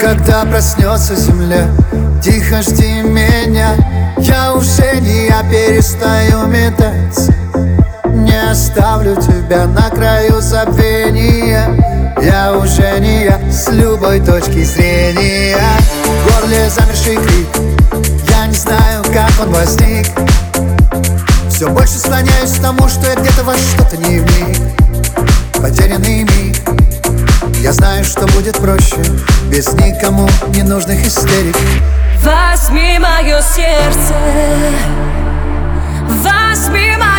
Когда проснется земля, тихо жди меня Я уже не я перестаю метаться Не оставлю тебя на краю забвения. Я уже не я с любой точки зрения. В горле замерший крик. Я не знаю, как он возник. Все больше склоняюсь к тому, что я где-то во что-то не вник. Потерянный миг. Я знаю, что будет проще Без никому ненужных истерик. Возьми мое сердце. Возьми мою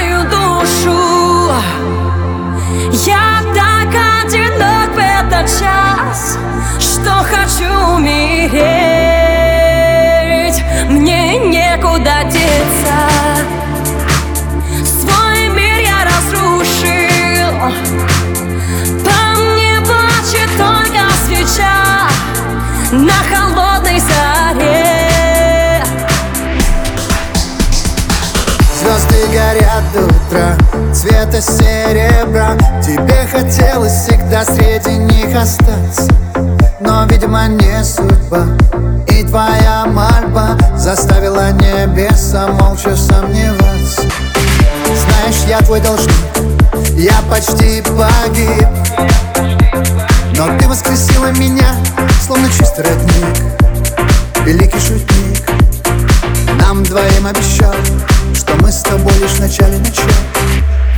холодной заре. Звезды горят до утра, цвета серебра. Тебе хотелось всегда среди них остаться. Но, видимо, не судьба. И твоя мольба заставила небеса молча сомневаться. Знаешь, я твой должник, я почти погиб. Но ты воскресила меня, словно чистый родник начале начала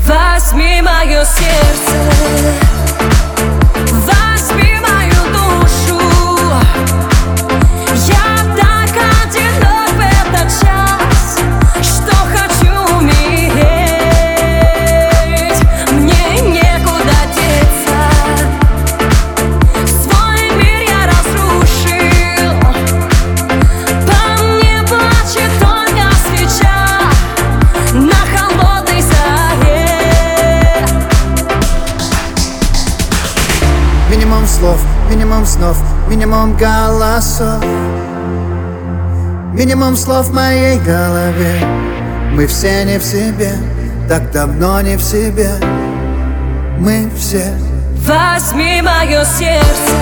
Возьми мое сердце Минимум слов, минимум снов, минимум голосов. Минимум слов в моей голове. Мы все не в себе, так давно не в себе. Мы все. Возьми мое сердце